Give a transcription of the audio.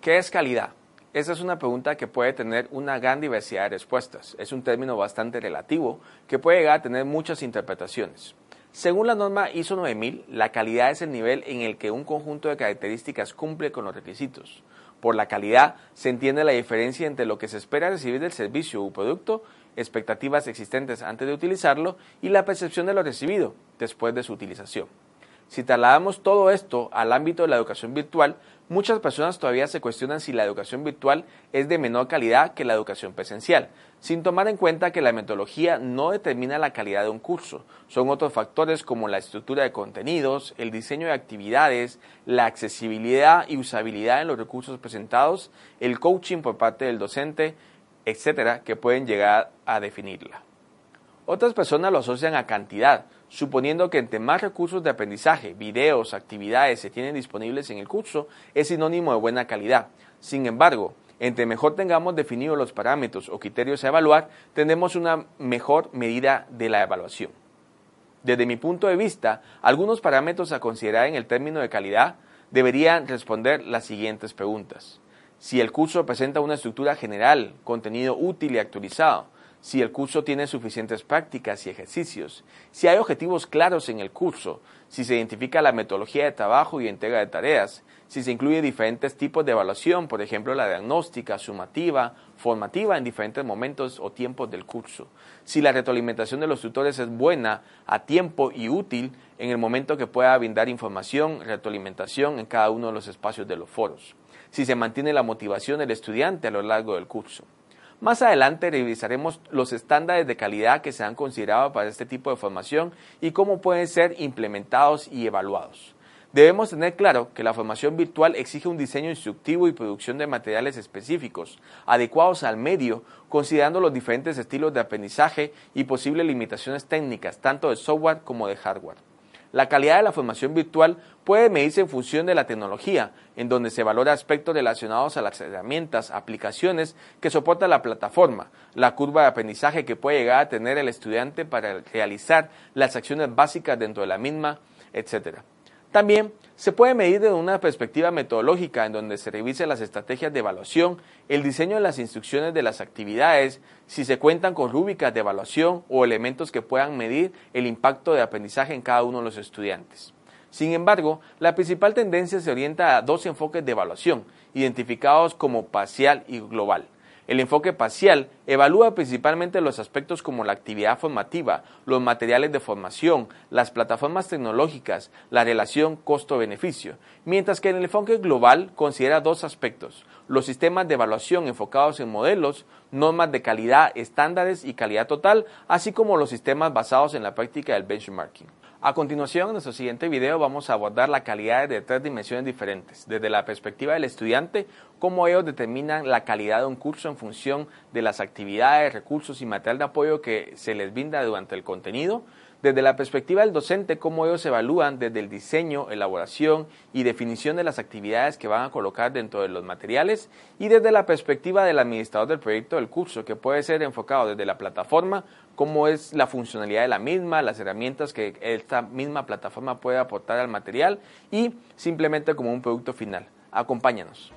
¿Qué es calidad? Esa es una pregunta que puede tener una gran diversidad de respuestas. Es un término bastante relativo que puede llegar a tener muchas interpretaciones. Según la norma ISO 9000, la calidad es el nivel en el que un conjunto de características cumple con los requisitos. Por la calidad se entiende la diferencia entre lo que se espera recibir del servicio o producto, expectativas existentes antes de utilizarlo y la percepción de lo recibido después de su utilización. Si trasladamos todo esto al ámbito de la educación virtual, muchas personas todavía se cuestionan si la educación virtual es de menor calidad que la educación presencial, sin tomar en cuenta que la metodología no determina la calidad de un curso. Son otros factores como la estructura de contenidos, el diseño de actividades, la accesibilidad y usabilidad en los recursos presentados, el coaching por parte del docente, etcétera, que pueden llegar a definirla. Otras personas lo asocian a cantidad, suponiendo que entre más recursos de aprendizaje, videos, actividades se tienen disponibles en el curso, es sinónimo de buena calidad. Sin embargo, entre mejor tengamos definidos los parámetros o criterios a evaluar, tendremos una mejor medida de la evaluación. Desde mi punto de vista, algunos parámetros a considerar en el término de calidad deberían responder las siguientes preguntas. Si el curso presenta una estructura general, contenido útil y actualizado, si el curso tiene suficientes prácticas y ejercicios, si hay objetivos claros en el curso, si se identifica la metodología de trabajo y entrega de tareas, si se incluye diferentes tipos de evaluación, por ejemplo la diagnóstica, sumativa, formativa en diferentes momentos o tiempos del curso, si la retroalimentación de los tutores es buena, a tiempo y útil en el momento que pueda brindar información, retroalimentación en cada uno de los espacios de los foros, si se mantiene la motivación del estudiante a lo largo del curso. Más adelante revisaremos los estándares de calidad que se han considerado para este tipo de formación y cómo pueden ser implementados y evaluados. Debemos tener claro que la formación virtual exige un diseño instructivo y producción de materiales específicos, adecuados al medio, considerando los diferentes estilos de aprendizaje y posibles limitaciones técnicas, tanto de software como de hardware. La calidad de la formación virtual puede medirse en función de la tecnología, en donde se valora aspectos relacionados a las herramientas, aplicaciones que soporta la plataforma, la curva de aprendizaje que puede llegar a tener el estudiante para realizar las acciones básicas dentro de la misma, etc. También se puede medir desde una perspectiva metodológica en donde se revise las estrategias de evaluación, el diseño de las instrucciones de las actividades, si se cuentan con rúbricas de evaluación o elementos que puedan medir el impacto de aprendizaje en cada uno de los estudiantes. Sin embargo, la principal tendencia se orienta a dos enfoques de evaluación, identificados como parcial y global. El enfoque parcial evalúa principalmente los aspectos como la actividad formativa, los materiales de formación, las plataformas tecnológicas, la relación costo-beneficio, mientras que en el enfoque global considera dos aspectos, los sistemas de evaluación enfocados en modelos, normas de calidad, estándares y calidad total, así como los sistemas basados en la práctica del benchmarking. A continuación, en nuestro siguiente video vamos a abordar la calidad de tres dimensiones diferentes, desde la perspectiva del estudiante, cómo ellos determinan la calidad de un curso en función de las actividades, recursos y material de apoyo que se les brinda durante el contenido, desde la perspectiva del docente, cómo ellos evalúan desde el diseño, elaboración y definición de las actividades que van a colocar dentro de los materiales, y desde la perspectiva del administrador del proyecto del curso, que puede ser enfocado desde la plataforma, cómo es la funcionalidad de la misma, las herramientas que esta misma plataforma puede aportar al material y simplemente como un producto final. Acompáñanos.